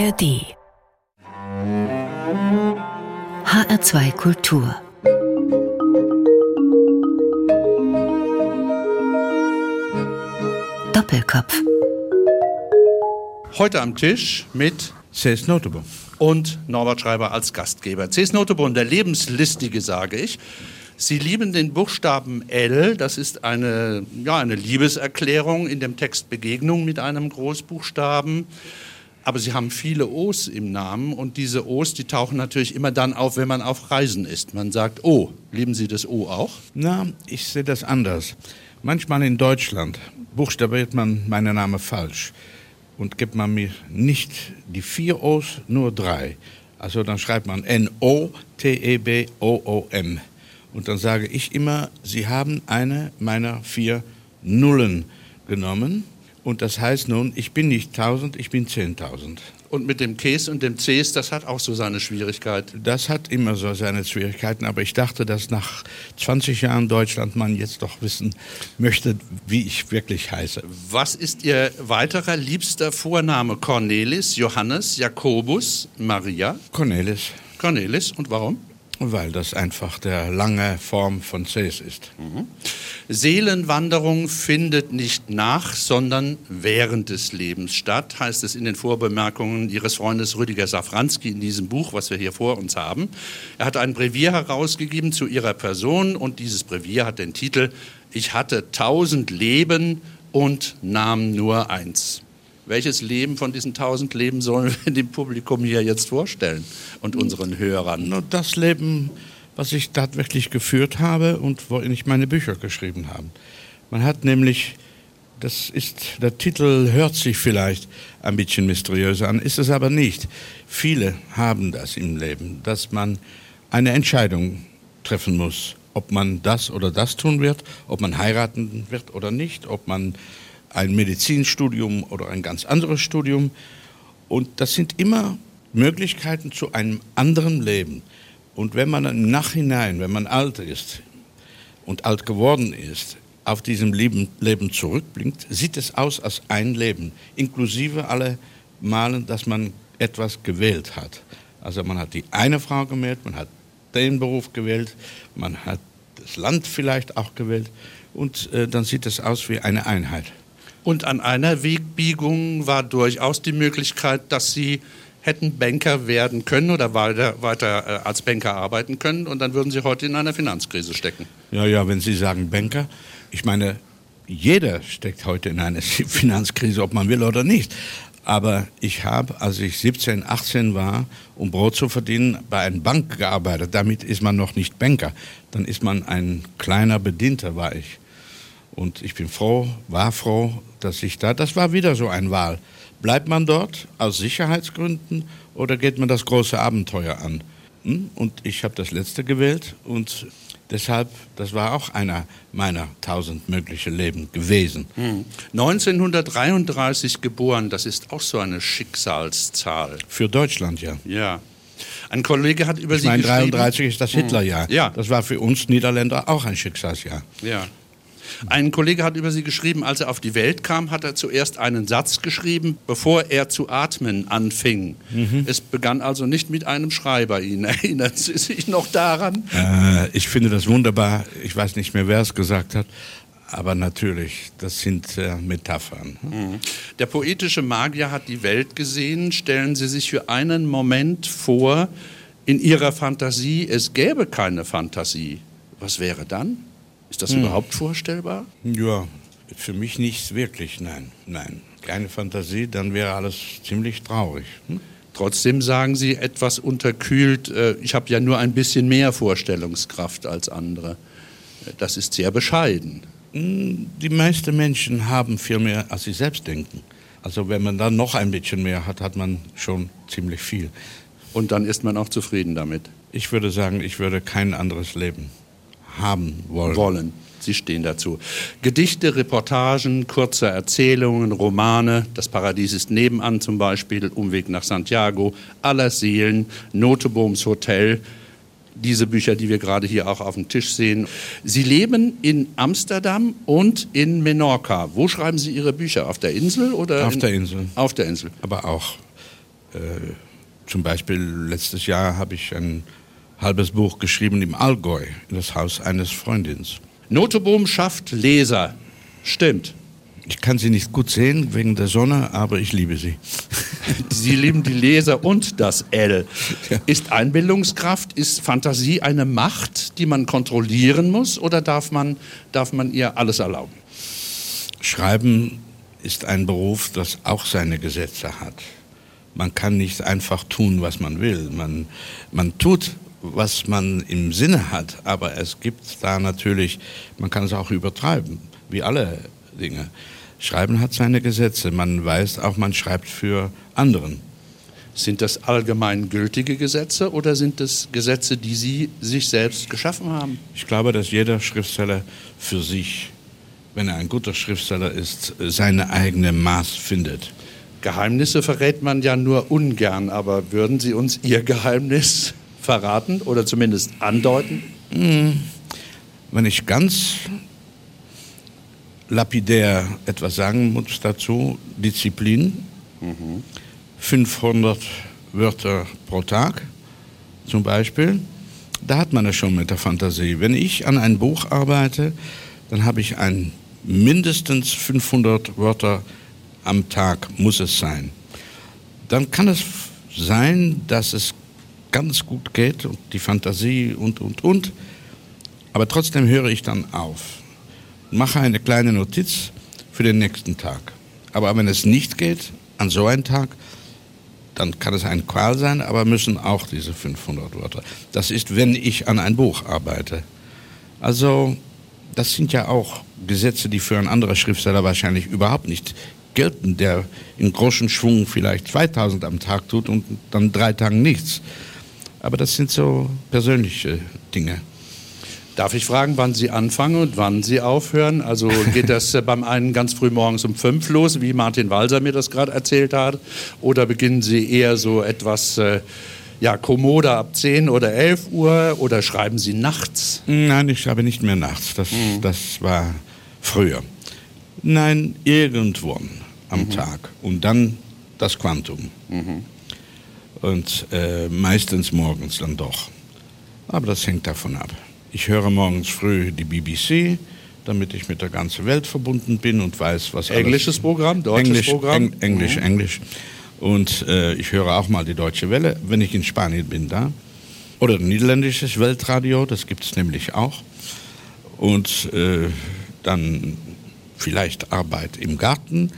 ARD HR2 Kultur Doppelkopf Heute am Tisch mit C.S. Noteboom. und Norbert Schreiber als Gastgeber. C.S. Noteboom, der Lebenslistige, sage ich. Sie lieben den Buchstaben L. Das ist eine, ja, eine Liebeserklärung in dem Text Begegnung mit einem Großbuchstaben. Aber Sie haben viele O's im Namen und diese O's, die tauchen natürlich immer dann auf, wenn man auf Reisen ist. Man sagt O. Lieben Sie das O auch? Na, ich sehe das anders. Manchmal in Deutschland buchstabiert man meinen Namen falsch und gibt man mir nicht die vier O's, nur drei. Also dann schreibt man N-O-T-E-B-O-O-M. Und dann sage ich immer, Sie haben eine meiner vier Nullen genommen. Und das heißt nun, ich bin nicht 1000, ich bin 10.000. Und mit dem Ks und dem Cs, das hat auch so seine Schwierigkeit. Das hat immer so seine Schwierigkeiten, aber ich dachte, dass nach 20 Jahren Deutschland man jetzt doch wissen möchte, wie ich wirklich heiße. Was ist Ihr weiterer liebster Vorname? Cornelis, Johannes, Jakobus, Maria? Cornelis, Cornelis. Und warum? Weil das einfach der lange Form von Cs ist. Seelenwanderung findet nicht nach, sondern während des Lebens statt, heißt es in den Vorbemerkungen Ihres Freundes Rüdiger Safranski in diesem Buch, was wir hier vor uns haben. Er hat ein Brevier herausgegeben zu Ihrer Person und dieses Brevier hat den Titel Ich hatte tausend Leben und nahm nur eins. Welches Leben von diesen tausend Leben sollen wir dem Publikum hier jetzt vorstellen und unseren Hörern? Nur das Leben, was ich tatsächlich geführt habe und worin ich meine Bücher geschrieben habe. Man hat nämlich, das ist, der Titel hört sich vielleicht ein bisschen mysteriös an, ist es aber nicht. Viele haben das im Leben, dass man eine Entscheidung treffen muss, ob man das oder das tun wird, ob man heiraten wird oder nicht, ob man ein Medizinstudium oder ein ganz anderes Studium. Und das sind immer Möglichkeiten zu einem anderen Leben. Und wenn man im Nachhinein, wenn man alt ist und alt geworden ist, auf diesem Leben, Leben zurückblinkt, sieht es aus als ein Leben, inklusive alle Malen, dass man etwas gewählt hat. Also man hat die eine Frau gewählt, man hat den Beruf gewählt, man hat das Land vielleicht auch gewählt und äh, dann sieht es aus wie eine Einheit. Und an einer Wegbiegung war durchaus die Möglichkeit, dass Sie hätten Banker werden können oder weiter, weiter äh, als Banker arbeiten können und dann würden Sie heute in einer Finanzkrise stecken. Ja, ja, wenn Sie sagen Banker, ich meine, jeder steckt heute in einer Finanzkrise, ob man will oder nicht. Aber ich habe, als ich 17, 18 war, um Brot zu verdienen, bei einer Bank gearbeitet. Damit ist man noch nicht Banker. Dann ist man ein kleiner Bedienter, war ich. Und ich bin froh, war froh, dass ich da, das war wieder so ein Wahl. Bleibt man dort aus Sicherheitsgründen oder geht man das große Abenteuer an? Hm? Und ich habe das letzte gewählt und deshalb, das war auch einer meiner tausend mögliche Leben gewesen. Hm. 1933 geboren, das ist auch so eine Schicksalszahl. Für Deutschland, ja. Ja. Ein Kollege hat über Ich Sie meine, geschrieben. 33 ist das Hitlerjahr. Ja. Das war für uns Niederländer auch ein Schicksalsjahr. Ja. Ein Kollege hat über Sie geschrieben, als er auf die Welt kam, hat er zuerst einen Satz geschrieben, bevor er zu atmen anfing. Es begann also nicht mit einem Schrei bei Ihnen. Erinnern Sie sich noch daran? Äh, ich finde das wunderbar. Ich weiß nicht mehr, wer es gesagt hat. Aber natürlich, das sind äh, Metaphern. Der poetische Magier hat die Welt gesehen. Stellen Sie sich für einen Moment vor, in Ihrer Fantasie, es gäbe keine Fantasie. Was wäre dann? Ist das überhaupt vorstellbar? Ja, für mich nicht wirklich, nein. Nein, keine Fantasie, dann wäre alles ziemlich traurig. Hm? Trotzdem sagen Sie etwas unterkühlt, äh, ich habe ja nur ein bisschen mehr Vorstellungskraft als andere. Äh, Das ist sehr bescheiden. Die meisten Menschen haben viel mehr, als sie selbst denken. Also wenn man dann noch ein bisschen mehr hat, hat man schon ziemlich viel. Und dann ist man auch zufrieden damit. Ich würde sagen, ich würde kein anderes Leben haben wollen. Wollen. Sie stehen dazu. Gedichte, Reportagen, kurze Erzählungen, Romane. Das Paradies ist nebenan zum Beispiel. Umweg nach Santiago. Aller Seelen. Notebohms Hotel. Diese Bücher, die wir gerade hier auch auf dem Tisch sehen. Sie leben in Amsterdam und in Menorca. Wo schreiben Sie Ihre Bücher? Auf der Insel oder? Auf in, der Insel. Auf der Insel. Aber auch Äh, zum Beispiel letztes Jahr habe ich ein halbes Buch geschrieben im Allgäu, in das Haus eines Freundins. Noteboom schafft Leser. Stimmt. Ich kann sie nicht gut sehen wegen der Sonne, aber ich liebe sie. Sie lieben die Leser und das L. Ja. Ist Einbildungskraft, ist Fantasie eine Macht, die man kontrollieren muss oder darf man, darf man ihr alles erlauben? Schreiben ist ein Beruf, das auch seine Gesetze hat. Man kann nicht einfach tun, was man will. Man, man tut, was man im Sinne hat, aber es gibt da natürlich, man kann es auch übertreiben, wie alle Dinge. Schreiben hat seine Gesetze. Man weiß auch, man schreibt für anderen. Sind das allgemein gültige Gesetze oder sind das Gesetze, die Sie sich selbst geschaffen haben? Ich glaube, dass jeder Schriftsteller für sich, wenn er ein guter Schriftsteller ist, seine eigene Maß findet. Geheimnisse verrät man ja nur ungern, aber würden Sie uns Ihr Geheimnis verraten oder zumindest andeuten? Hm. Wenn ich ganz lapidär etwas sagen muss dazu. Disziplin, mhm. 500 Wörter pro Tag zum Beispiel. Da hat man es schon mit der Fantasie. Wenn ich an ein Buch arbeite, dann habe ich ein mindestens 500 Wörter am Tag, muss es sein. Dann kann es sein, dass es ganz gut geht und die Fantasie und, und, und. Aber trotzdem höre ich dann auf mache eine kleine Notiz für den nächsten Tag. Aber wenn es nicht geht, an so einem Tag, dann kann es ein Qual sein, aber müssen auch diese 500 Wörter. Das ist, wenn ich an ein Buch arbeite. Also, das sind ja auch Gesetze, die für einen anderen Schriftsteller wahrscheinlich überhaupt nicht gelten, der in großen Schwung vielleicht 2000 am Tag tut und dann drei Tagen nichts. Aber das sind so persönliche Dinge. Darf ich fragen, wann Sie anfangen und wann Sie aufhören? Also geht das beim einen ganz früh morgens um fünf los, wie Martin Walser mir das gerade erzählt hat? Oder beginnen Sie eher so etwas äh, ja, kommoder ab 10 oder 11 Uhr? Oder schreiben Sie nachts? Nein, ich schreibe nicht mehr nachts. Das, mhm. das war früher. Nein, irgendwann am mhm. Tag. Und dann das Quantum. Mhm. Und äh, meistens morgens dann doch. Aber das hängt davon ab. Ich höre morgens früh die BBC, damit ich mit der ganzen Welt verbunden bin und weiß, was Englisches alles, Programm, deutsches Englisch, Programm? Eng, Englisch, mhm. Englisch. Und äh, ich höre auch mal die Deutsche Welle, wenn ich in Spanien bin da. Oder niederländisches Weltradio, das gibt es nämlich auch. Und äh, dann vielleicht Arbeit im Garten,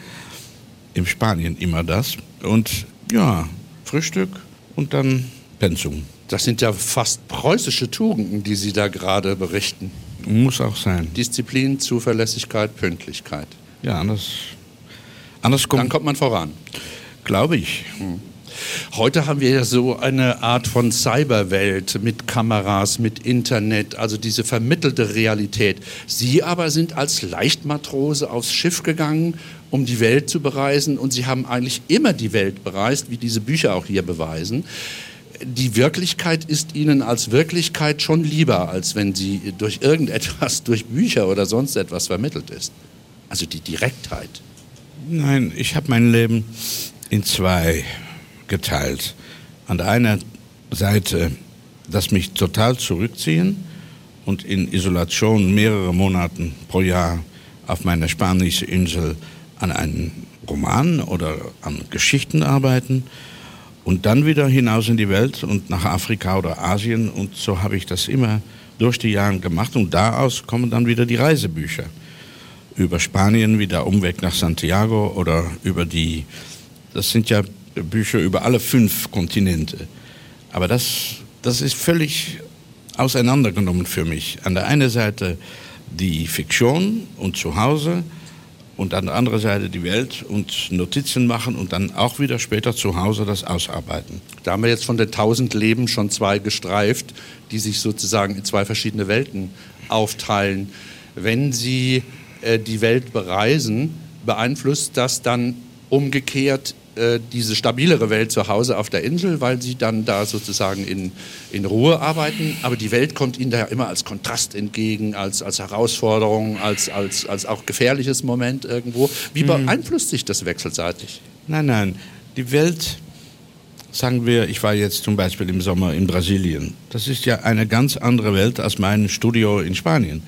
in Spanien immer das. Und ja, Frühstück und dann Pensum. Das sind ja fast preußische Tugenden, die Sie da gerade berichten. Muss auch sein. Disziplin, Zuverlässigkeit, Pünktlichkeit. Ja, anders, anders kommt. Dann kommt man voran. Glaube ich. Hm. Heute haben wir ja so eine Art von Cyberwelt mit Kameras, mit Internet, also diese vermittelte Realität. Sie aber sind als Leichtmatrose aufs Schiff gegangen, um die Welt zu bereisen und Sie haben eigentlich immer die Welt bereist, wie diese Bücher auch hier beweisen die Wirklichkeit ist Ihnen als Wirklichkeit schon lieber, als wenn sie durch irgendetwas, durch Bücher oder sonst etwas vermittelt ist. Also die Direktheit. Nein, ich habe mein Leben in zwei geteilt. An der einen Seite das mich total zurückziehen und in Isolation mehrere Monate pro Jahr auf meiner spanischen Insel an einem Roman oder an Geschichten arbeiten und dann wieder hinaus in die Welt und nach Afrika oder Asien. Und so habe ich das immer durch die Jahre gemacht. Und daraus kommen dann wieder die Reisebücher. Über Spanien, wie der Umweg nach Santiago oder über die, das sind ja Bücher über alle fünf Kontinente. Aber das, das ist völlig auseinandergenommen für mich. An der einen Seite die Fiktion und zu Hause und an der anderen Seite die Welt und Notizen machen und dann auch wieder später zu Hause das ausarbeiten. Da haben wir jetzt von den tausend Leben schon zwei gestreift, die sich sozusagen in zwei verschiedene Welten aufteilen. Wenn Sie äh, die Welt bereisen, beeinflusst das dann umgekehrt äh, diese stabilere Welt zu Hause auf der Insel, weil sie dann da sozusagen in, in Ruhe arbeiten. Aber die Welt kommt ihnen da ja immer als Kontrast entgegen, als, als Herausforderung, als, als, als auch gefährliches Moment irgendwo. Wie hm. beeinflusst sich das wechselseitig? Nein, nein. Die Welt sagen wir, ich war jetzt zum Beispiel im Sommer in Brasilien. Das ist ja eine ganz andere Welt als mein Studio in Spanien.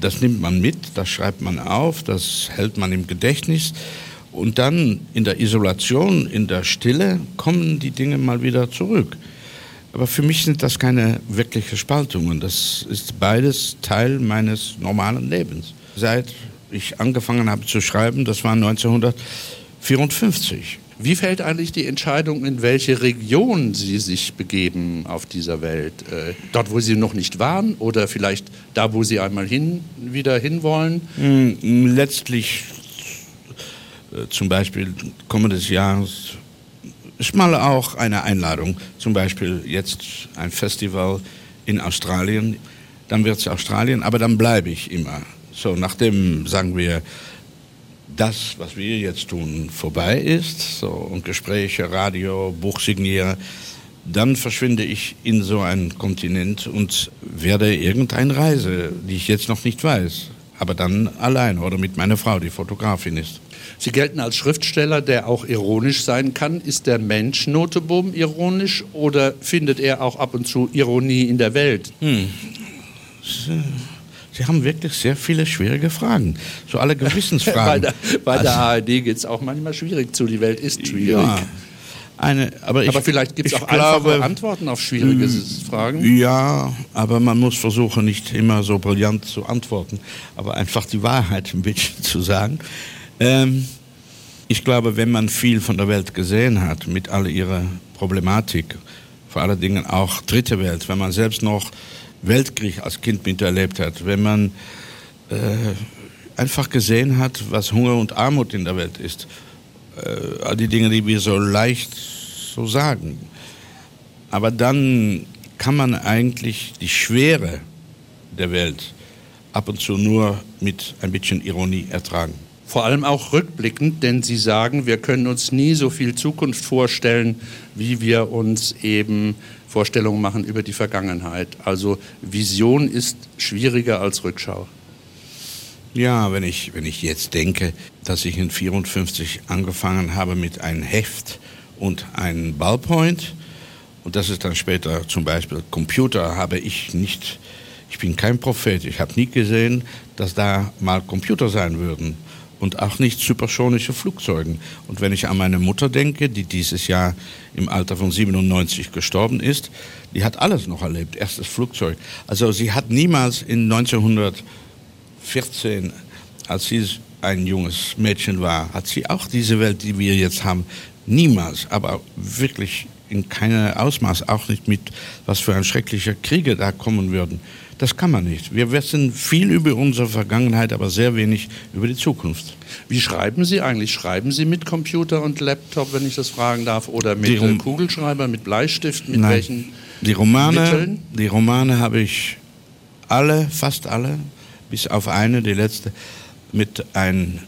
Das nimmt man mit, das schreibt man auf, das hält man im Gedächtnis. Und dann in der Isolation, in der Stille kommen die Dinge mal wieder zurück. Aber für mich sind das keine wirkliche Spaltungen. Das ist beides Teil meines normalen Lebens. Seit ich angefangen habe zu schreiben, das war 1954. Wie fällt eigentlich die Entscheidung, in welche Region Sie sich begeben auf dieser Welt? Äh, dort, wo Sie noch nicht waren oder vielleicht da, wo Sie einmal hin, wieder hinwollen? Mm, letztlich, zum Beispiel kommendes Jahr, ist mal auch eine Einladung. Zum Beispiel jetzt ein Festival in Australien. Dann wird es Australien, aber dann bleibe ich immer. So, nachdem, sagen wir, das, was wir jetzt tun, vorbei ist so, und Gespräche, Radio, Buch signiere, dann verschwinde ich in so einen Kontinent und werde irgendeine Reise, die ich jetzt noch nicht weiß, aber dann allein oder mit meiner Frau, die Fotografin ist. Sie gelten als Schriftsteller, der auch ironisch sein kann. Ist der Mensch Noteboom ironisch oder findet er auch ab und zu Ironie in der Welt? Hm. Sie haben wirklich sehr viele schwierige Fragen. So alle Gewissensfragen. bei der, bei der also, ARD geht es auch manchmal schwierig zu. Die Welt ist schwierig. Ja. Eine, aber, ich, aber, vielleicht gibt es auch glaube, einfache Antworten auf schwierige hm, Fragen. Ja, aber man muss versuchen, nicht immer so brillant zu antworten, aber einfach die Wahrheit ein bisschen zu sagen. Ähm, ich glaube, wenn man viel von der Welt gesehen hat, mit all ihrer Problematik, vor allen Dingen auch dritte Welt, wenn man selbst noch Weltkrieg als Kind miterlebt hat, wenn man äh, einfach gesehen hat, was Hunger und Armut in der Welt ist, äh, all die Dinge, die wir so leicht so sagen. Aber dann kann man eigentlich die Schwere der Welt ab und zu nur mit ein bisschen Ironie ertragen. Vor allem auch rückblickend, denn Sie sagen, wir können uns nie so viel Zukunft vorstellen, wie wir uns eben Vorstellungen machen über die Vergangenheit. Also Vision ist schwieriger als Rückschau. Ja, wenn ich, wenn ich jetzt denke, dass ich in 54 angefangen habe mit einem Heft und einem Ballpoint und das ist dann später zum Beispiel Computer, habe ich nicht, ich bin kein Prophet, ich habe nie gesehen, dass da mal Computer sein würden und auch nicht supersonische Flugzeuge. Und wenn ich an meine Mutter denke, die dieses Jahr im Alter von 97 gestorben ist, die hat alles noch erlebt, erstes Flugzeug. Also sie hat niemals in 1914, als sie ein junges Mädchen war, hat sie auch diese Welt, die wir jetzt haben, niemals, aber wirklich in keinem Ausmaß, auch nicht mit was für ein schrecklicher Kriege da kommen würden. Das kann man nicht. Wir wissen viel über unsere Vergangenheit, aber sehr wenig über die Zukunft. Wie schreiben Sie eigentlich? Schreiben Sie mit Computer und Laptop, wenn ich das fragen darf, oder mit Rom Kugelschreiber, mit Bleistift, mit Nein. welchen die Romane, Mitteln? Die Romane habe ich alle, fast alle, bis auf eine, die letzte, mit einem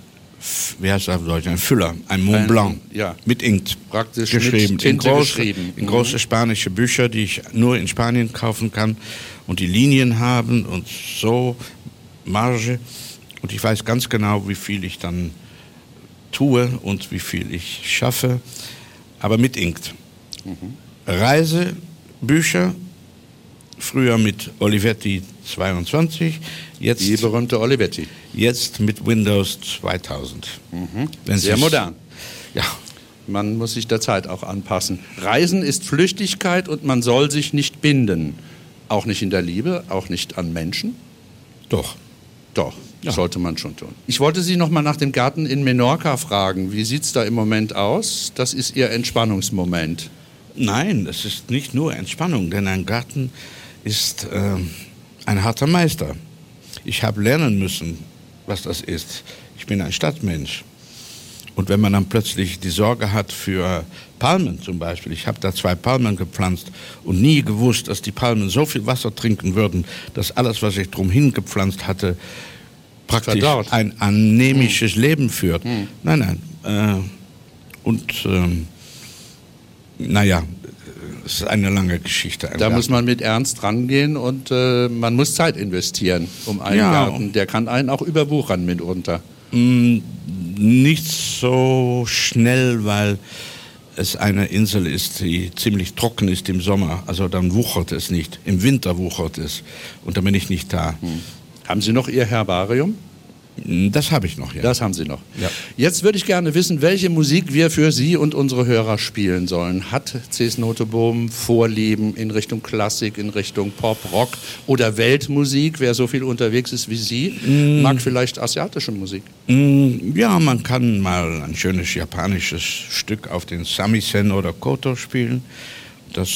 wie heißt das auf Deutsch, ein Füller, ein Mont Blanc, ein, ja. mit Inkt Praktisch geschrieben. Mit in, große, geschrieben. in große spanische Bücher, die ich nur in Spanien kaufen kann und die Linien haben und so Marge. Und ich weiß ganz genau, wie viel ich dann tue und wie viel ich schaffe, aber mit Inkt. Mhm. Reisebücher, früher mit Olivetti 22, jetzt die berühmte Olivetti. Jetzt mit Windows 2000. Mhm. Sehr modern. Ja. Man muss sich der Zeit auch anpassen. Reisen ist Flüchtigkeit und man soll sich nicht binden. Auch nicht in der Liebe, auch nicht an Menschen? Doch. Doch, ja. sollte man schon tun. Ich wollte Sie noch mal nach dem Garten in Menorca fragen. Wie sieht es da im Moment aus? Das ist Ihr Entspannungsmoment. Nein, das ist nicht nur Entspannung, denn ein Garten ist äh, ein harter Meister. Ich habe lernen müssen, was das ist. Ich bin ein Stadtmensch. Und wenn man dann plötzlich die Sorge hat für Palmen zum Beispiel, ich habe da zwei Palmen gepflanzt und nie gewusst, dass die Palmen so viel Wasser trinken würden, dass alles, was ich drumherin gepflanzt hatte, praktisch Verdaut. ein anämisches hm. Leben führt. Hm. Nein, nein. Äh, und ähm, naja, es ist eine lange Geschichte. Da Garten. muss man mit Ernst rangehen und äh, man muss Zeit investieren um einen ja. Garten. Der kann einen auch überwuchern mitunter. Mm, nicht so schnell, weil es eine Insel ist, die ziemlich trocken ist im Sommer, also dann wuchert es nicht. Im Winter wuchert es und dann bin ich nicht da. Hm. Haben Sie noch Ihr Herbarium? Das habe ich noch, ja. Das haben Sie noch. Ja. Jetzt würde ich gerne wissen, welche Musik wir für Sie und unsere Hörer spielen sollen. Hat Cs Notebohm Vorlieben in Richtung Klassik, in Richtung Pop, Rock oder Weltmusik? Wer so viel unterwegs ist wie Sie, mm. mag vielleicht asiatische Musik. Mm, ja, man kann mal ein schönes japanisches Stück auf den Samisen oder Koto spielen. Das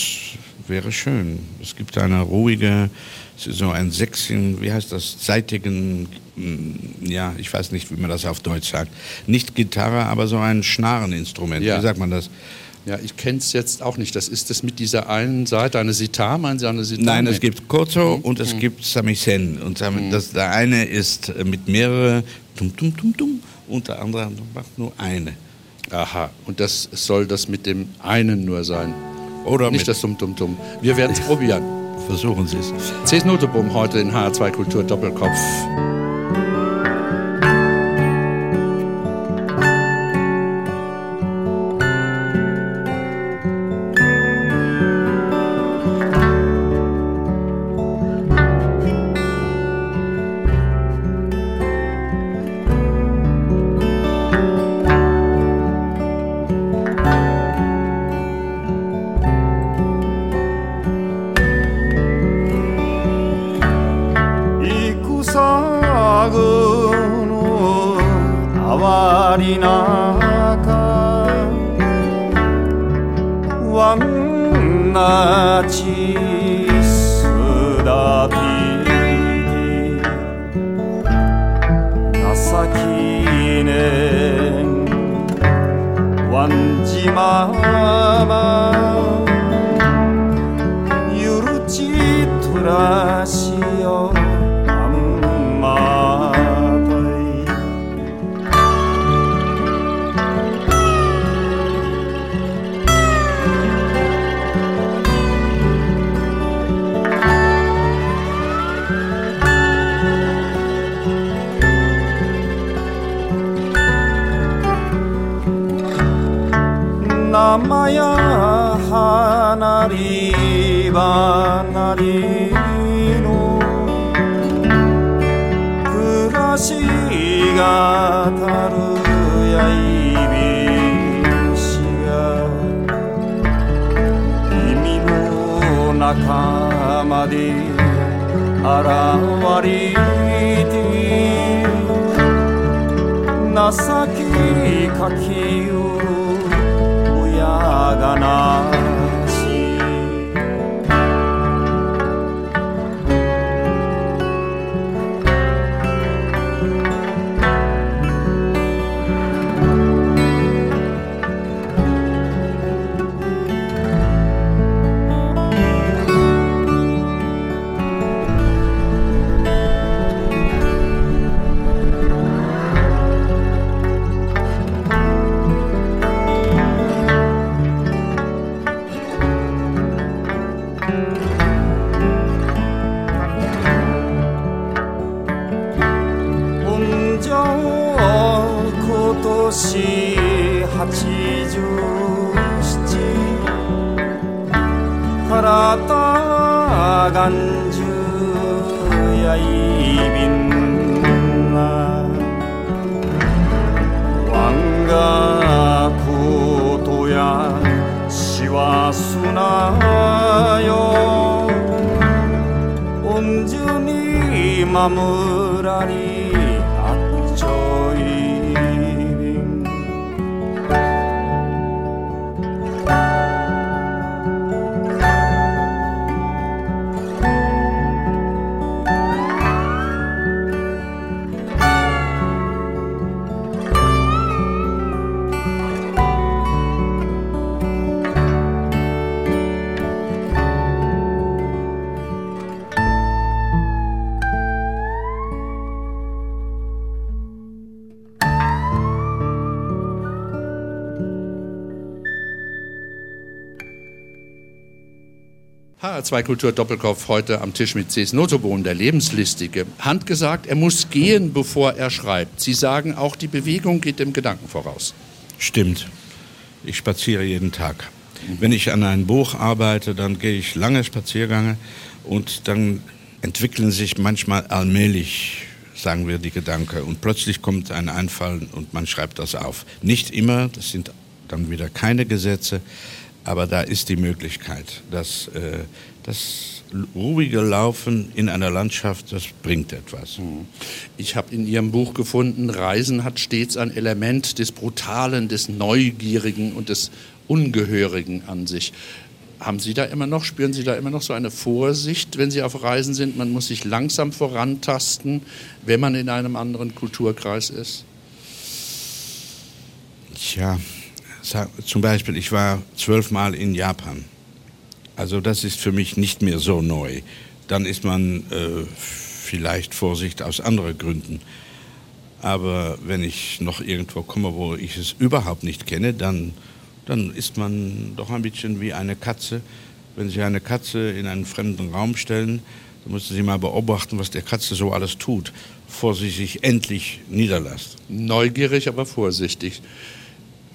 wäre schön. Es gibt eine ruhige so ein sechsigen, wie heißt das, seitigen, mm, ja, ich weiß nicht, wie man das auf Deutsch sagt. Nicht Gitarre, aber so ein Schnareninstrument. Ja. Wie sagt man das? Ja, ich kenne es jetzt auch nicht. Das ist das mit dieser einen Seite, eine Sitar, meinen Sie eine Sitar? Nein, es gibt Kozo mhm. und es mhm. gibt Samisen. Und mhm. das, der eine ist äh, mit mehreren tum tum tum tum und der andere macht nur eine. Aha, und das soll das mit dem einen nur sein. Oder nicht das Tum Tum Tum. Wir werden es probieren. Versuchen Sie es. Cs Noteboom heute in HR2 Kultur Doppelkopf. 기행 완지마마 유루찌 투라시 花や花りりの？暮らしがたるやいびしが。耳の中まで現れて。情けかきを Gana. HR2 Kultur Doppelkopf heute am Tisch mit Cs Notobohn, der Lebenslistige. Handgesagt, er muss gehen, bevor er schreibt. Sie sagen auch, die Bewegung geht dem Gedanken voraus. Stimmt. Ich spaziere jeden Tag. Wenn ich an einem Buch arbeite, dann gehe ich lange Spaziergänge und dann entwickeln sich manchmal allmählich, sagen wir, die Gedanken und plötzlich kommt ein Einfall und man schreibt das auf. Nicht immer, das sind dann wieder keine Gesetze, aber da ist die Möglichkeit, dass äh, das ruhige Laufen in einer Landschaft, das bringt etwas. Mhm. Ich habe in Ihrem Buch gefunden, Reisen hat stets ein Element des Brutalen, des Neugierigen und des Ungehörigen an sich. Haben Sie da immer noch, spüren Sie da immer noch so eine Vorsicht, wenn Sie auf Reisen sind? Man muss sich langsam vorantasten, wenn man in einem anderen Kulturkreis ist? Tja, zum Beispiel, ich war zwölfmal in Japan. Also das ist für mich nicht mehr so neu. Dann ist man äh, vielleicht Vorsicht aus anderen Gründen. Aber wenn ich noch irgendwo komme, wo ich es überhaupt nicht kenne, dann, dann ist man doch ein bisschen wie eine Katze. Wenn Sie eine Katze in einen fremden Raum stellen, dann müssen Sie mal beobachten, was der Katze so alles tut, bevor sie sich endlich niederlässt. Neugierig, aber vorsichtig.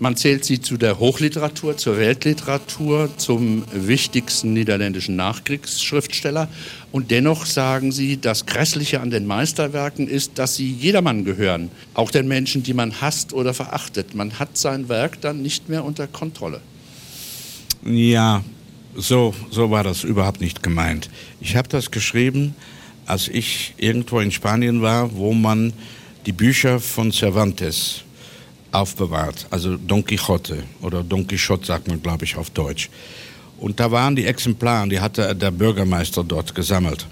Man zählt sie zu der Hochliteratur, zur Weltliteratur, zum wichtigsten niederländischen Nachkriegsschriftsteller. Und dennoch sagen sie, das Grässliche an den Meisterwerken ist, dass sie jedermann gehören, auch den Menschen, die man hasst oder verachtet. Man hat sein Werk dann nicht mehr unter Kontrolle. Ja, so, so war das überhaupt nicht gemeint. Ich habe das geschrieben, als ich irgendwo in Spanien war, wo man die Bücher von Cervantes aufbewahrt, also Don Quixote oder Don Quixote sagt man, glaube ich, auf Deutsch. Und da waren die Exemplare, die hatte der Bürgermeister dort gesammelt.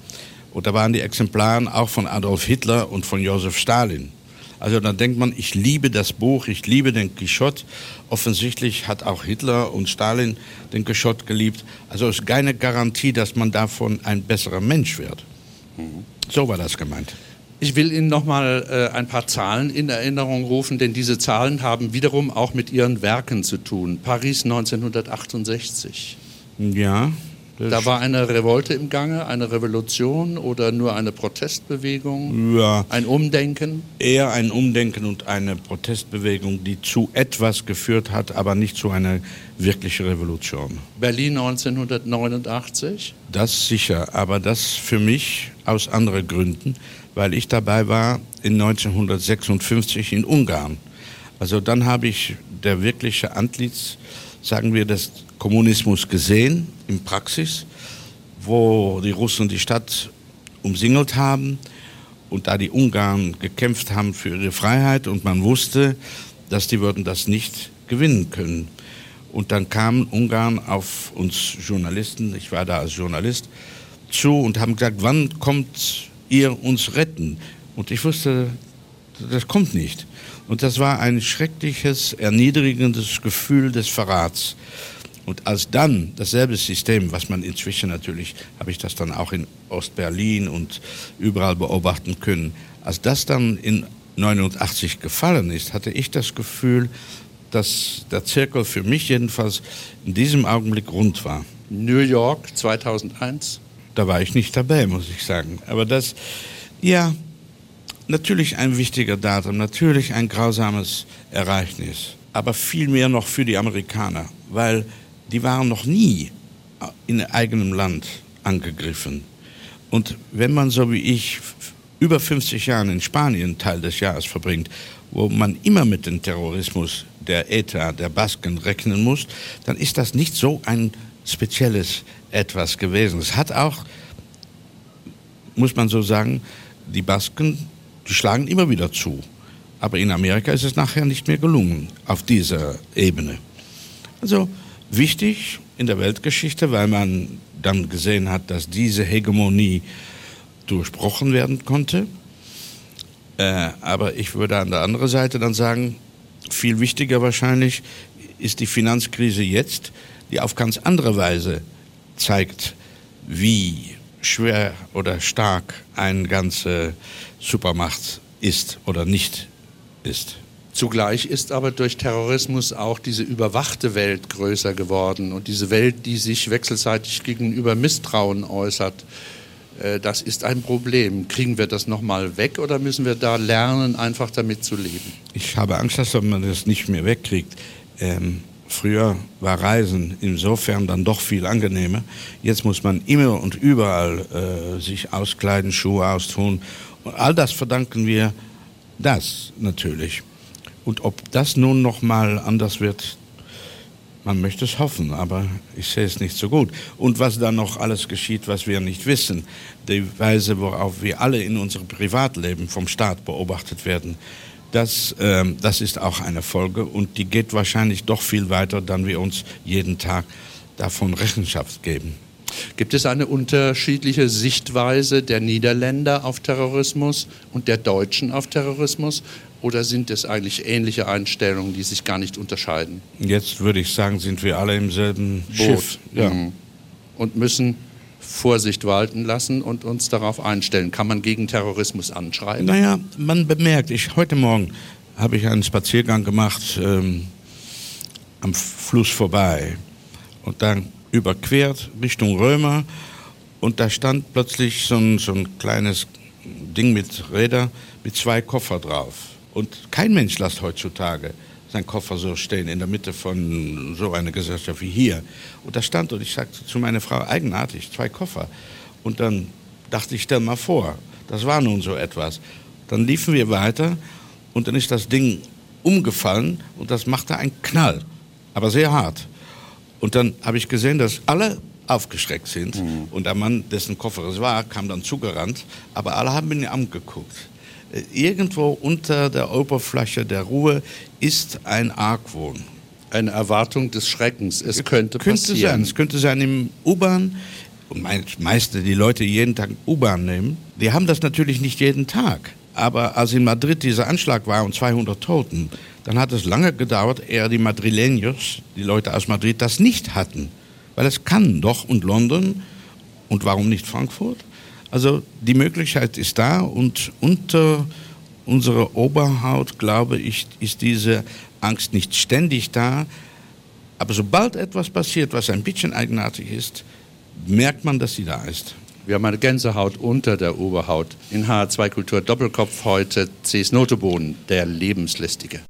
Und da waren die Exemplare auch von Adolf Hitler und von Josef Stalin. Also dann denkt man, ich liebe das Buch, ich liebe den Quixote. Offensichtlich hat auch Hitler und Stalin den Quixote geliebt. Also es ist keine Garantie, dass man davon ein besserer Mensch wird. Mhm. So war das gemeint. Ich will Ihnen noch mal äh, ein paar Zahlen in Erinnerung rufen, denn diese Zahlen haben wiederum auch mit Ihren Werken zu tun. Paris 1968. Ja. Da war eine Revolte im Gange, eine Revolution oder nur eine Protestbewegung? Ja. Ein Umdenken? Eher ein Umdenken und eine Protestbewegung, die zu etwas geführt hat, aber nicht zu einer wirklichen Revolution. Berlin 1989? Das sicher, aber das für mich aus anderen Gründen weil ich dabei war in 1956 in Ungarn. Also dann habe ich der wirkliche Antlitz, sagen wir, des Kommunismus gesehen in Praxis, wo die Russen die Stadt umsingelt haben und da die Ungarn gekämpft haben für ihre Freiheit und man wusste, dass die würden das nicht gewinnen können. Und dann kamen Ungarn auf uns Journalisten, ich war da als Journalist, zu und haben gesagt, wann kommt ihr uns retten. Und ich wusste, das kommt nicht. Und das war ein schreckliches, erniedrigendes Gefühl des Verrats. Und als dann dasselbe System, was man inzwischen natürlich, habe ich das dann auch in Ostberlin und überall beobachten können, als das dann in 89 gefallen ist, hatte ich das Gefühl, dass der Zirkel für mich jedenfalls in diesem Augenblick rund war. New York 2001? Da war ich nicht dabei, muss ich sagen. Aber das, ja, natürlich ein wichtiger Datum, natürlich ein grausames Ereignis, aber viel mehr noch für die Amerikaner, weil die waren noch nie in eigenem Land angegriffen. Und wenn man so wie ich über 50 Jahre in Spanien Teil des Jahres verbringt, wo man immer mit dem Terrorismus der ETA, der Basken rechnen muss, dann ist das nicht so ein spezielles etwas gewesen. Es hat auch, muss man so sagen, die Basken, die schlagen immer wieder zu. Aber in Amerika ist es nachher nicht mehr gelungen auf dieser Ebene. Also wichtig in der Weltgeschichte, weil man dann gesehen hat, dass diese Hegemonie durchbrochen werden konnte. Äh, aber ich würde an der anderen Seite dann sagen, viel wichtiger wahrscheinlich ist die Finanzkrise jetzt, die auf ganz andere Weise zeigt, wie schwer oder stark eine ganze Supermacht ist oder nicht ist. Zugleich ist aber durch Terrorismus auch diese überwachte Welt größer geworden und diese Welt, die sich wechselseitig gegenüber Misstrauen äußert. Äh, das ist ein Problem. Kriegen wir das nochmal weg oder müssen wir da lernen, einfach damit zu leben? Ich habe Angst, dass man das nicht mehr wegkriegt. Ähm, Früher war Reisen insofern dann doch viel angenehmer. Jetzt muss man immer und überall äh, sich auskleiden, Schuhe austun. Und all das verdanken wir das natürlich. Und ob das nun noch mal anders wird, man möchte es hoffen, aber ich sehe es nicht so gut. Und was dann noch alles geschieht, was wir nicht wissen, die Weise, worauf wir alle in unserem Privatleben vom Staat beobachtet werden, das, äh, das ist auch eine Folge und die geht wahrscheinlich doch viel weiter, dann wir uns jeden Tag davon Rechenschaft geben. Gibt es eine unterschiedliche Sichtweise der Niederländer auf Terrorismus und der Deutschen auf Terrorismus? Oder sind es eigentlich ähnliche Einstellungen, die sich gar nicht unterscheiden? Jetzt würde ich sagen, sind wir alle im selben Boot. Schiff. Ja. Mhm. Und müssen Vorsicht walten lassen und uns darauf einstellen. Kann man gegen Terrorismus anschreiben? Naja, man bemerkt, ich, heute Morgen habe ich einen Spaziergang gemacht ähm, am Fluss vorbei und dann überquert Richtung Römer und da stand plötzlich so ein, so ein kleines Ding mit Räder mit zwei Koffer drauf. Und kein Mensch lässt heutzutage seinen Koffer so stehen in der Mitte von so einer Gesellschaft wie hier. Und da stand und ich sagte zu meiner Frau, eigenartig, zwei Koffer. Und dann dachte ich, stell mal vor, das war nun so etwas. Dann liefen wir weiter und dann ist das Ding umgefallen und das machte einen Knall, aber sehr hart. Und dann habe ich gesehen, dass alle aufgeschreckt sind mhm. und der Mann, dessen Koffer es war, kam dann zugerannt, aber alle haben ihn angeguckt. Äh, irgendwo unter der Oberfläche der Ruhe ist ein Argwohn. Eine Erwartung des Schreckens. Es könnte, könnte passieren. Sein. Es könnte sein im U-Bahn. Und meiste, die Leute jeden Tag U-Bahn nehmen, die haben das natürlich nicht jeden Tag. Aber als in Madrid dieser Anschlag war und 200 Toten, dann hat es lange gedauert, ehe die Madrileños, die Leute aus Madrid, das nicht hatten. Weil es kann doch und London und warum nicht Frankfurt? Also die Möglichkeit ist da und unter unserer Oberhaut, glaube ich, ist diese Angst nicht ständig da. Aber sobald etwas passiert, was ein bisschen eigenartig ist, merkt man, dass sie da ist. Wir haben eine Gänsehaut unter der Oberhaut. In H2 Kultur Doppelkopf heute C.S. Notebohnen, der Lebenslästige.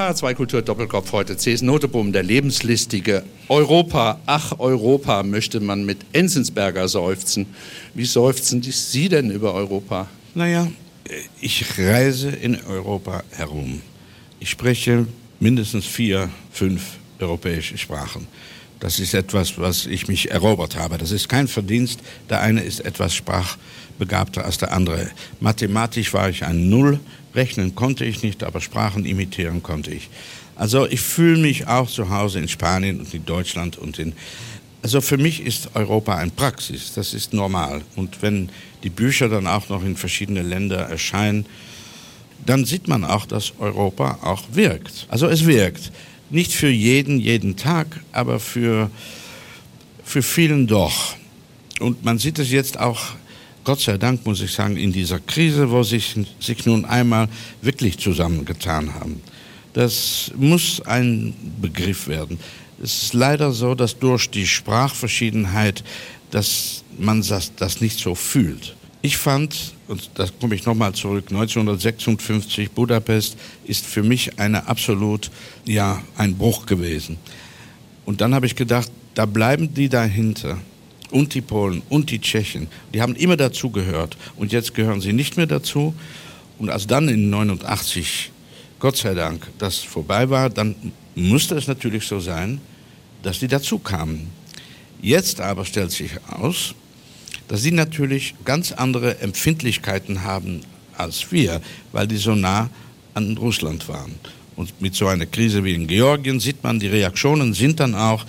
HR2 Kultur Doppelkopf heute C.S. Noteboom, der lebenslistige Europa, ach Europa, möchte man mit Enzensberger seufzen. Wie seufzen Sie denn über Europa? Naja, ich reise in Europa herum. Ich spreche mindestens vier, fünf europäische Sprachen. Das ist etwas, was ich mich erobert habe. Das ist kein Verdienst. Der eine ist etwas sprachbegabter als der andere. Mathematisch war ich ein Null Rechnen konnte ich nicht, aber Sprachen imitieren konnte ich. Also ich fühle mich auch zu Hause in Spanien und in Deutschland und in also für mich ist Europa ein Praxis, das ist normal. Und wenn die Bücher dann auch noch in verschiedene Länder erscheinen, dann sieht man auch, dass Europa auch wirkt. Also es wirkt. Nicht für jeden, jeden Tag, aber für, für vielen doch. Und man sieht es jetzt auch Gott sei Dank muss ich sagen, in dieser Krise, wo sich, sich nun einmal wirklich zusammengetan haben. Das muss ein Begriff werden. Es ist leider so, dass durch die Sprachverschiedenheit, dass man das, das nicht so fühlt. Ich fand, und da komme ich nochmal zurück, 1956 Budapest ist für mich eine absolut, ja, ein Bruch gewesen. Und dann habe ich gedacht, da bleiben die dahinter und die Polen und die Tschechen, die haben immer dazu gehört. Und jetzt gehören sie nicht mehr dazu. Und als dann in 89, Gott sei Dank, das vorbei war, dann musste es natürlich so sein, dass die dazu kamen. Jetzt aber stellt sich aus, dass sie natürlich ganz andere Empfindlichkeiten haben als wir, weil die so nah an Russland waren. Und mit so einer Krise wie in Georgien sieht man, die Reaktionen sind dann auch,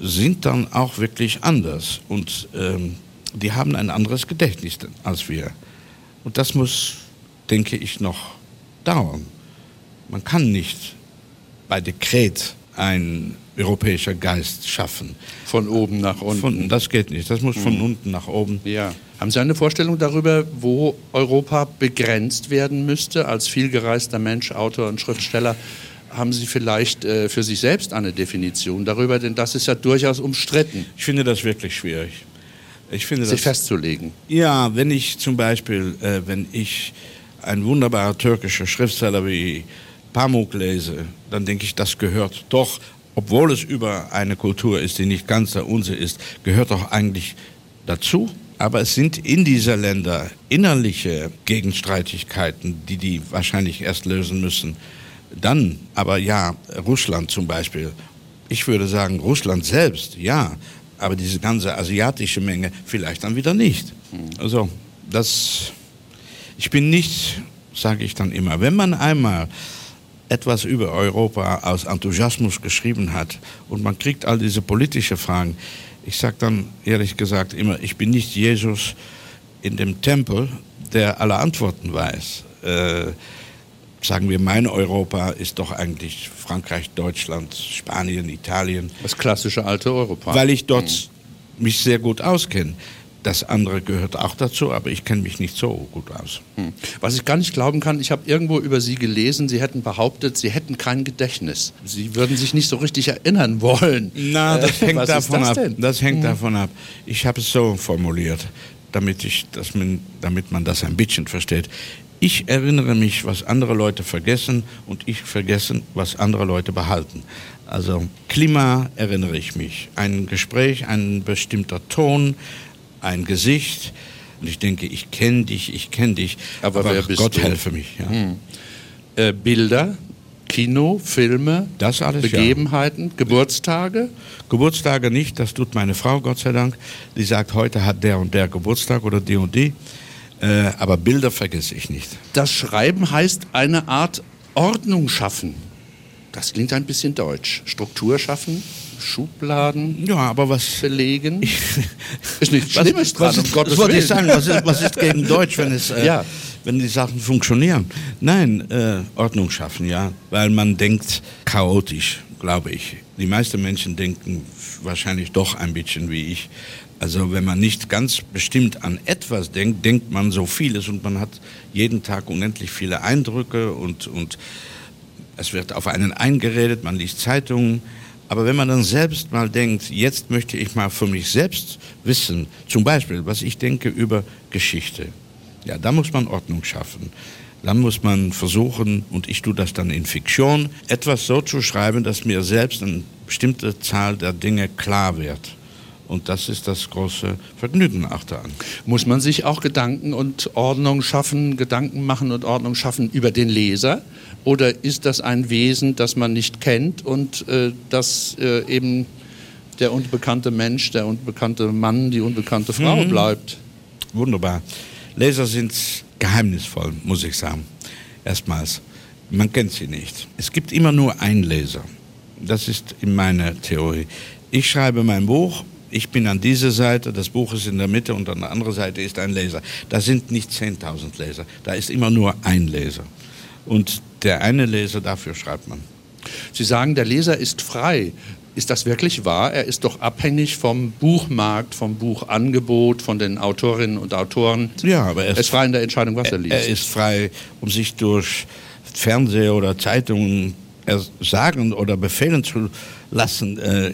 sind dann auch wirklich anders und ähm, die haben ein anderes Gedächtnis als wir. Und das muss, denke ich, noch dauern. Man kann nicht bei Dekret ein europäischer Geist schaffen. Von oben nach unten. Von, das geht nicht. Das muss von mhm. unten nach oben. Ja. Haben Sie eine Vorstellung darüber, wo Europa begrenzt werden müsste als vielgereister Mensch, Autor und Schriftsteller? Haben Sie vielleicht äh, für sich selbst eine Definition darüber? Denn das ist ja durchaus umstritten. Ich finde das wirklich schwierig. Ich finde sich das, festzulegen. Ja, wenn ich zum Beispiel, äh, wenn ich ein wunderbarer türkischer Schriftsteller wie Pamuk lese, dann denke ich, das gehört doch, obwohl es über eine Kultur ist, die nicht ganz der unsere ist, gehört doch eigentlich dazu. Aber es sind in dieser Länder innerliche Gegenstreitigkeiten, die die wahrscheinlich erst lösen müssen. Dann aber ja, Russland zum Beispiel. Ich würde sagen, Russland selbst, ja, aber diese ganze asiatische Menge vielleicht dann wieder nicht. Also, das, ich bin nicht, sage ich dann immer, wenn man einmal etwas über Europa aus Enthusiasmus geschrieben hat und man kriegt all diese politischen Fragen, ich sage dann ehrlich gesagt immer, ich bin nicht Jesus in dem Tempel, der alle Antworten weiß. Äh, sagen wir, mein Europa ist doch eigentlich Frankreich, Deutschland, Spanien, Italien. Das klassische alte Europa. Weil ich dort mhm. mich sehr gut auskenne. Das andere gehört auch dazu, aber ich kenne mich nicht so gut aus. Hm. Was ich gar nicht glauben kann, ich habe irgendwo über Sie gelesen, Sie hätten behauptet, Sie hätten kein Gedächtnis. Sie würden sich nicht so richtig erinnern wollen. Na, das äh, hängt davon das ab. Das hängt hm. davon ab. Ich habe es so formuliert, damit, ich, dass man, damit man das ein bisschen versteht. Ich erinnere mich, was andere Leute vergessen und ich vergesse, was andere Leute behalten. Also Klima erinnere ich mich. Ein Gespräch, ein bestimmter Ton, ein Gesicht. Und ich denke, ich kenne dich, ich kenne dich. Aber, aber Gott du? helfe mich. Ja. Hm. Äh, Bilder, Kino, Filme, das alles, Begebenheiten, ja. Geburtstage? Geburtstage nicht, das tut meine Frau, Gott sei Dank. Die sagt, heute hat der und der Geburtstag oder die und die. Äh, aber Bilder vergesse ich nicht. Das Schreiben heißt eine Art Ordnung schaffen. Das klingt ein bisschen deutsch. Struktur schaffen, Schubladen ja, aber was belegen. Ich, ist nichts Schlimmes dran, was, um Gottes was Willen. Ich sagen, was ist, was ist gegen Deutsch, wenn es... Äh, ja. Wenn die Sachen funktionieren. Nein, äh, Ordnung schaffen, ja, weil man denkt chaotisch, glaube ich. Die meisten Menschen denken wahrscheinlich doch ein bisschen wie ich. Also wenn man nicht ganz bestimmt an etwas denkt, denkt man so vieles und man hat jeden Tag unendlich viele Eindrücke und, und es wird auf einen eingeredet, man liest Zeitungen. Aber wenn man dann selbst mal denkt, jetzt möchte ich mal für mich selbst wissen, zum Beispiel, was ich denke über Geschichte, ja, da muss man Ordnung schaffen. Dann muss man versuchen, und ich tue das dann in Fiktion, etwas so zu schreiben, dass mir selbst eine bestimmte Zahl der Dinge klar wird. Und das ist das große Vergnügen auch daran. Muss man sich auch Gedanken und Ordnung schaffen, Gedanken machen und Ordnung schaffen über den Leser? Oder ist das ein Wesen, das man nicht kennt und äh, das äh, eben der unbekannte Mensch, der unbekannte Mann, die unbekannte Frau mhm. bleibt? Wunderbar. Leser sind geheimnisvoll, muss ich sagen. Erstmals, man kennt sie nicht. Es gibt immer nur einen Leser. Das ist in meiner Theorie. Ich schreibe mein Buch ich bin an dieser Seite, das Buch ist in der Mitte und an der anderen Seite ist ein Leser. Da sind nicht 10.000 Leser, da ist immer nur ein Leser. Und der eine Leser, dafür schreibt man. Sie sagen, der Leser ist frei. Ist das wirklich wahr? Er ist doch abhängig vom Buchmarkt, vom Buchangebot, von den Autorinnen und Autoren. Ja, aber er ist, er ist frei in der Entscheidung, was er, er liest. Er ist frei, um sich durch Fernseher oder Zeitungen sagen oder befehlen zu lassen, äh,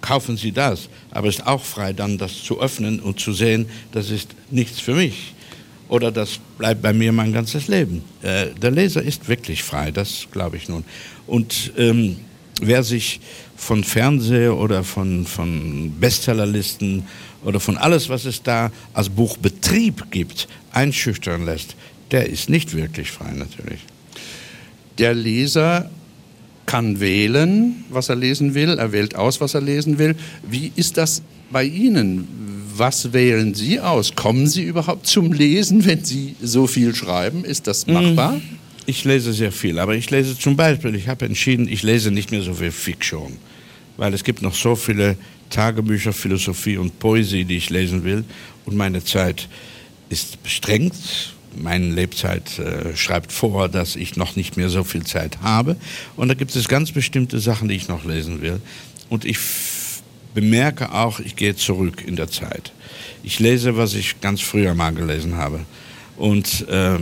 kaufen Sie das. Aber es ist auch frei, dann das zu öffnen und zu sehen, das ist nichts für mich. Oder das bleibt bei mir mein ganzes Leben. Äh, der Leser ist wirklich frei, das glaube ich nun. Und ähm, wer sich von Fernseher oder von, von Bestsellerlisten oder von alles, was es da als Buchbetrieb gibt, einschüchtern lässt, der ist nicht wirklich frei natürlich. Der Leser kann wählen, was er lesen will, er wählt aus, was er lesen will. Wie ist das bei Ihnen? Was wählen Sie aus? Kommen Sie überhaupt zum Lesen, wenn Sie so viel schreiben? Ist das machbar? Hm, ich lese sehr viel, aber ich lese zum Beispiel, ich habe entschieden, ich lese nicht mehr so viel Fiktion, weil es gibt noch so viele Tagebücher, Philosophie und Poesie, die ich lesen will und meine Zeit ist beschränkt meine Lebzeit äh, schreibt vor, dass ich noch nicht mehr so viel Zeit habe. Und da gibt es ganz bestimmte Sachen, die ich noch lesen will. Und ich bemerke auch, ich gehe zurück in der Zeit. Ich lese, was ich ganz früher mal gelesen habe. Und äh,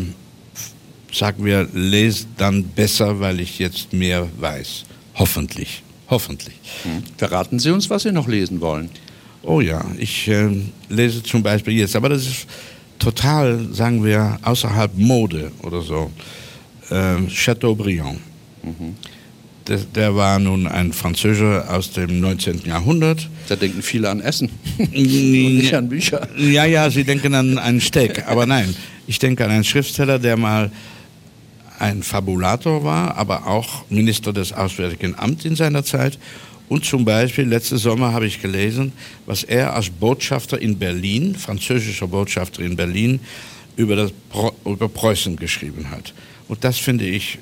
sagen wir, lese dann besser, weil ich jetzt mehr weiß. Hoffentlich. Hoffentlich. Hm. Verraten Sie uns, was Sie noch lesen wollen. Oh ja, ich äh, lese zum Beispiel jetzt, aber das ist total, sagen wir, außerhalb Mode oder so. Ähm, Chateaubriand. Mhm. Der, der, war nun ein Französer aus dem 19. Jahrhundert. Da denken viele an Essen und nicht an Bücher. Ja, ja, sie denken an einen Steak. Aber nein, ich denke an einen Schriftsteller, der mal ein Fabulator war, aber auch Minister des Auswärtigen Amts in seiner Zeit und zum Beispiel, letzte Sommer habe ich gelesen, was er als Botschafter in Berlin, französischer Botschafter in Berlin, über, das, über Preußen geschrieben hat. Und das finde ich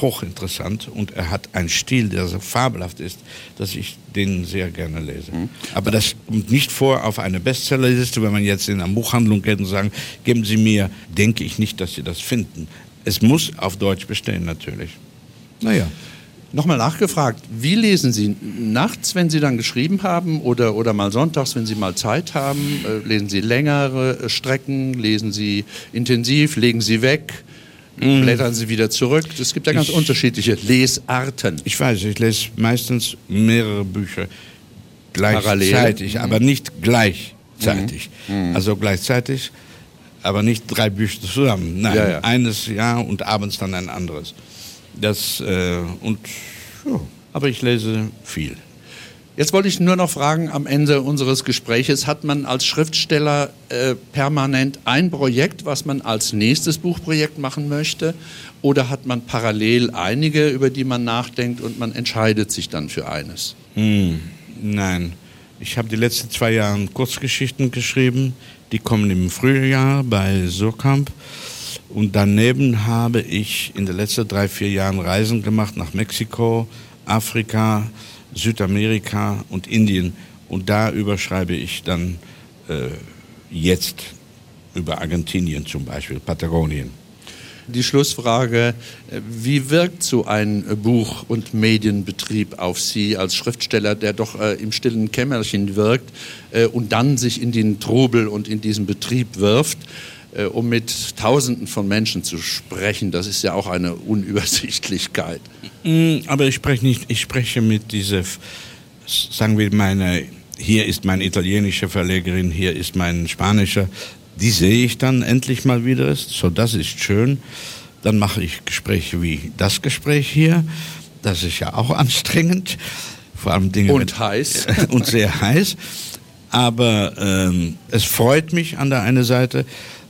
hochinteressant und er hat einen Stil, der so fabelhaft ist, dass ich den sehr gerne lese. Mhm. Aber das kommt nicht vor auf eine Bestsellerliste, wenn man jetzt in eine Buchhandlung geht und sagen, geben Sie mir, denke ich nicht, dass Sie das finden. Es muss auf Deutsch bestehen natürlich. Naja. Nochmal nachgefragt, wie lesen Sie nachts, wenn Sie dann geschrieben haben oder, oder mal sonntags, wenn Sie mal Zeit haben? Äh, lesen Sie längere äh, Strecken? Lesen Sie intensiv? Legen Sie weg? Mm. Blättern Sie wieder zurück? Es gibt ja ganz ich, unterschiedliche Lesarten. Ich weiß, ich lese meistens mehrere Bücher gleichzeitig, Parallel. aber nicht gleichzeitig. Mhm. Also gleichzeitig, aber nicht drei Bücher zusammen. Nein, ja, ja. eines ja und abends dann ein anderes. Das, äh, und, ja, aber ich lese viel. Jetzt wollte ich nur noch fragen, am Ende unseres Gespräches, hat man als Schriftsteller äh, permanent ein Projekt, was man als nächstes Buchprojekt machen möchte? Oder hat man parallel einige, über die man nachdenkt und man entscheidet sich dann für eines? Hm, nein. Ich habe die letzten zwei Jahre Kurzgeschichten geschrieben. Die kommen im Frühjahr bei Surkamp. Und daneben habe ich in den letzten drei, vier Jahren Reisen gemacht nach Mexiko, Afrika, Südamerika und Indien. Und da überschreibe ich dann äh, jetzt über Argentinien zum Beispiel, Patagonien. Die Schlussfrage, wie wirkt so ein Buch- und Medienbetrieb auf Sie als Schriftsteller, der doch äh, im stillen Kämmerchen wirkt äh, und dann sich in den Trubel und in diesen Betrieb wirft? Äh, um mit Tausenden von Menschen zu sprechen, das ist ja auch eine Unübersichtlichkeit. Mm, aber ich spreche nicht, ich spreche mit dieser, sagen wir, meine, hier ist meine italienische Verlegerin, hier ist mein spanischer, die sehe ich dann endlich mal wieder, so das ist schön. Dann mache ich Gespräche wie das Gespräch hier, das ist ja auch anstrengend, vor allem Dinge und mit, heiß und sehr heiß. Aber ähm, es freut mich an der einen Seite,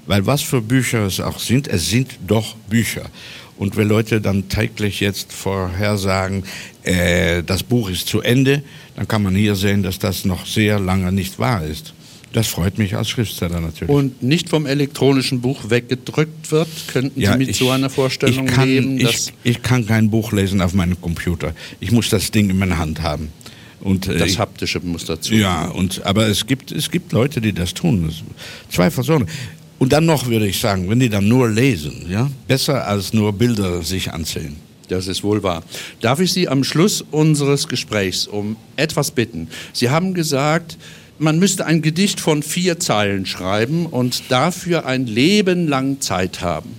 weil was für Bücher es auch sind, es sind doch Bücher. Und wenn Leute dann täglich jetzt vorhersagen, äh, das Buch ist zu Ende, dann kann man hier sehen, dass das noch sehr lange nicht wahr ist. Das freut mich als Schriftsteller natürlich. Und nicht vom elektronischen Buch weggedrückt wird? Könnten Ja, Sie mit ich- so einer Vorstellung ich kann, leben? Ich, ich kann kein Buch lesen auf meinem Computer. Ich muss das Ding in meiner Hand haben. Und, äh, das ich- haptische muss dazu. Ja, und, aber es gibt, es gibt Leute, die das tun. Zwei Personen. Und dann noch würde ich sagen, wenn die dann nur lesen, ja, besser als nur Bilder sich ansehen. Das ist wohl wahr. Darf ich Sie am Schluss unseres Gesprächs um etwas bitten? Sie haben gesagt, man müsste ein Gedicht von vier Zeilen schreiben und dafür ein Leben lang Zeit haben.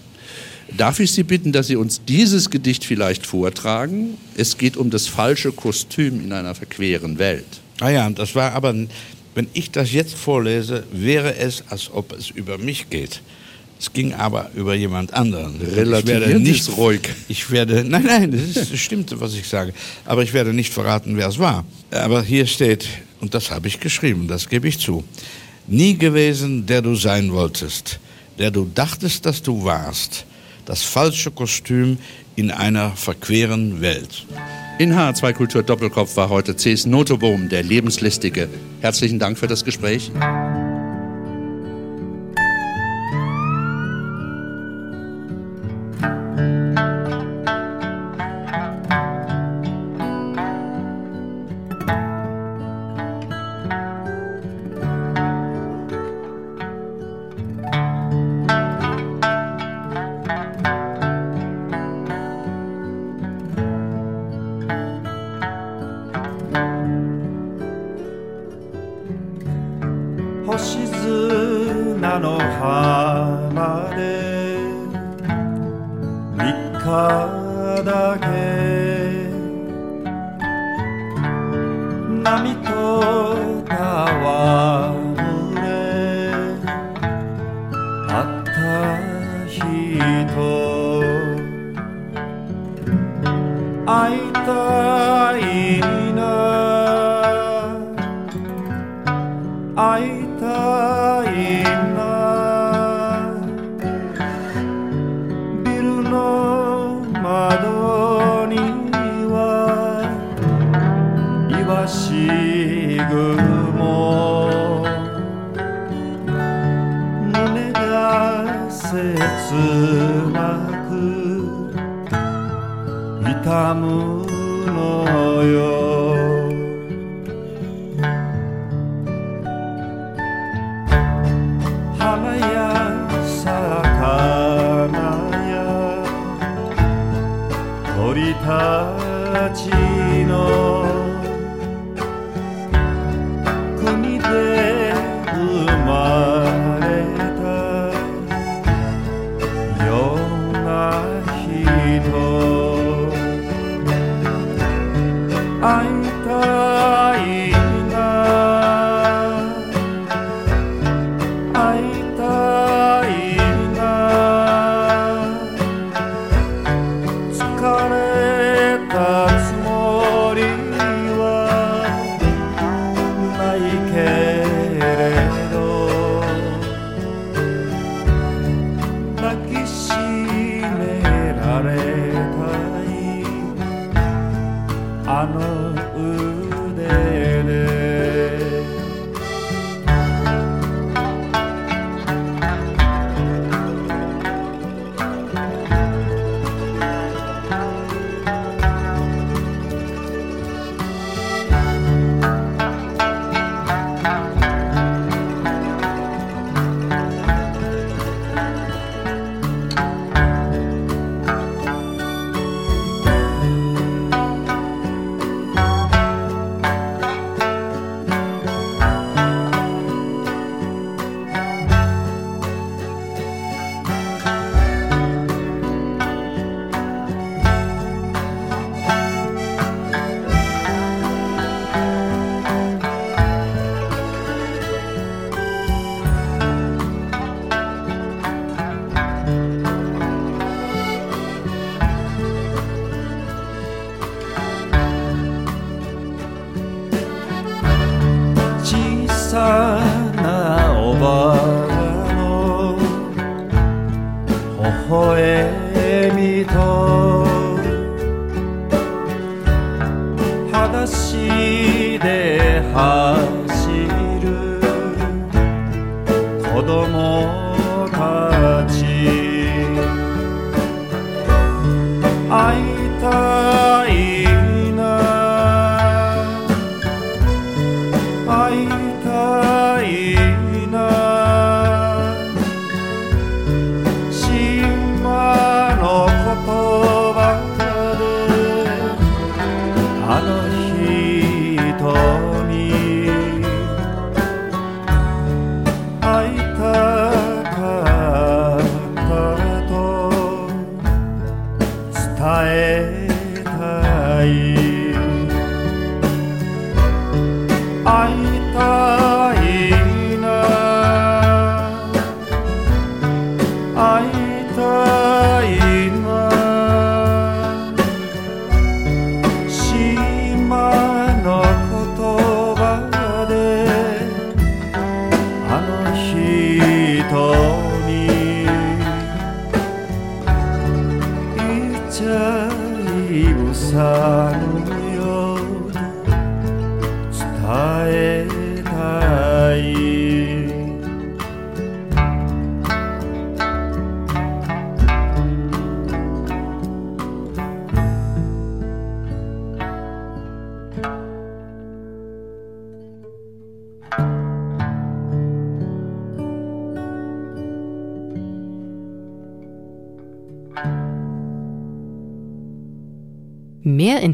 Darf ich Sie bitten, dass Sie uns dieses Gedicht vielleicht vortragen? Es geht um das falsche Kostüm in einer verqueren Welt. Ah ja, das war aber, wenn ich das jetzt vorlese, wäre es, als ob es über mich geht. Es ging aber über jemand anderen. Ich werde nicht ruhig. Ich werde, nein, nein, das, ist, das stimmt, was ich sage. Aber ich werde nicht verraten, wer es war. Aber hier steht, und das habe ich geschrieben, das gebe ich zu. Nie gewesen, der du sein wolltest, der du dachtest, dass du warst. Das falsche Kostüm in einer verqueren Welt. In H2 Kultur Doppelkopf war heute Cs Notobohm, der Lebenslistige. Herzlichen Dank für das Gespräch. 会いたい world.